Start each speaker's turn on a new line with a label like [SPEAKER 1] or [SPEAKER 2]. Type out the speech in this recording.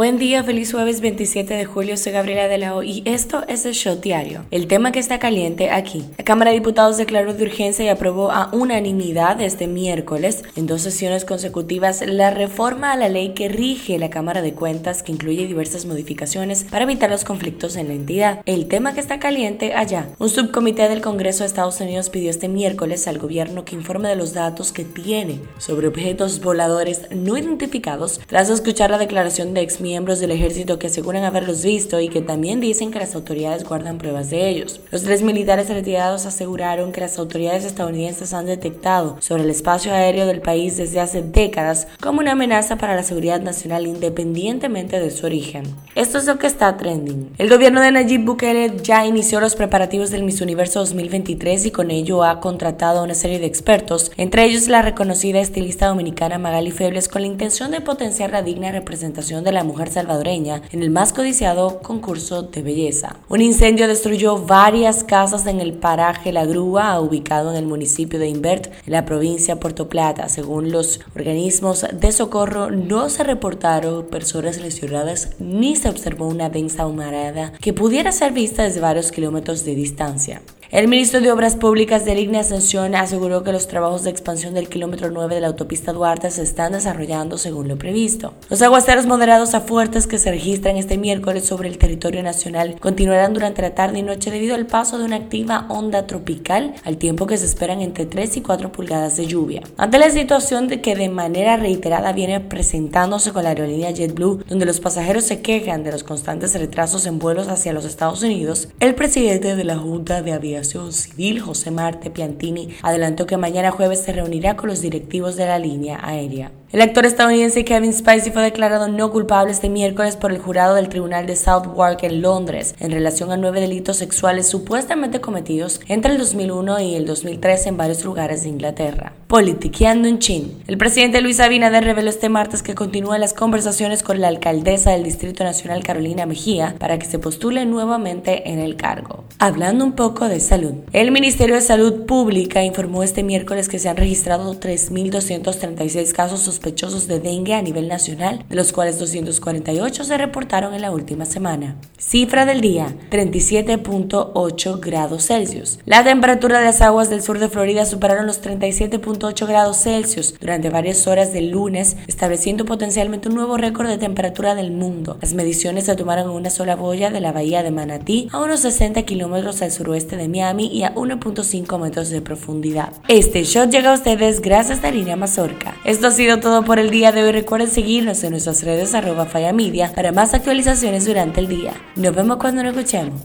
[SPEAKER 1] Buen día, feliz jueves 27 de julio, soy Gabriela de la O y esto es el Shot Diario. El tema que está caliente aquí. La Cámara de Diputados declaró de urgencia y aprobó a unanimidad este miércoles, en dos sesiones consecutivas, la reforma a la ley que rige la Cámara de Cuentas, que incluye diversas modificaciones para evitar los conflictos en la entidad. El tema que está caliente allá. Un subcomité del Congreso de Estados Unidos pidió este miércoles al gobierno que informe de los datos que tiene sobre objetos voladores no identificados tras escuchar la declaración de ex miembros del ejército que aseguran haberlos visto y que también dicen que las autoridades guardan pruebas de ellos. Los tres militares retirados aseguraron que las autoridades estadounidenses han detectado sobre el espacio aéreo del país desde hace décadas como una amenaza para la seguridad nacional independientemente de su origen. Esto es lo que está trending. El gobierno de Nayib Bukele ya inició los preparativos del Miss Universo 2023 y con ello ha contratado a una serie de expertos, entre ellos la reconocida estilista dominicana Magali Febles con la intención de potenciar la digna representación de la mujer salvadoreña en el más codiciado concurso de belleza. Un incendio destruyó varias casas en el paraje La Grúa, ubicado en el municipio de Invert, en la provincia de Puerto Plata. Según los organismos de socorro, no se reportaron personas lesionadas ni se observó una densa humarada que pudiera ser vista desde varios kilómetros de distancia. El ministro de Obras Públicas de Ligne Ascensión aseguró que los trabajos de expansión del kilómetro 9 de la autopista Duarte se están desarrollando según lo previsto. Los aguaceros moderados a fuertes que se registran este miércoles sobre el territorio nacional continuarán durante la tarde y noche debido al paso de una activa onda tropical, al tiempo que se esperan entre 3 y 4 pulgadas de lluvia. Ante la situación de que de manera reiterada viene presentándose con la aerolínea JetBlue, donde los pasajeros se quejan de los constantes retrasos en vuelos hacia los Estados Unidos, el presidente de la Junta de Aviación Civil, José Marte Piantini, adelantó que mañana jueves se reunirá con los directivos de la línea aérea. El actor estadounidense Kevin Spacey fue declarado no culpable este miércoles por el jurado del Tribunal de Southwark en Londres en relación a nueve delitos sexuales supuestamente cometidos entre el 2001 y el 2003 en varios lugares de Inglaterra. Politiqueando en Chin. El presidente Luis Abinader reveló este martes que continúa las conversaciones con la alcaldesa del Distrito Nacional Carolina Mejía para que se postule nuevamente en el cargo. Hablando un poco de salud. El Ministerio de Salud Pública informó este miércoles que se han registrado 3.236 casos sospechosos de dengue a nivel nacional, de los cuales 248 se reportaron en la última semana. Cifra del día, 37.8 grados Celsius. La temperatura de las aguas del sur de Florida superaron los 37.8 grados Celsius durante varias horas del lunes, estableciendo potencialmente un nuevo récord de temperatura del mundo. Las mediciones se tomaron en una sola boya de la bahía de Manatí, a unos 60 kilómetros al suroeste de Miami y a 1.5 metros de profundidad. Este shot llega a ustedes gracias a Línea Mazorca. Esto ha sido todo por el día de hoy. Recuerden seguirnos en nuestras redes arroba Media para más actualizaciones durante el día. Nos vemos cuando nos escuchemos.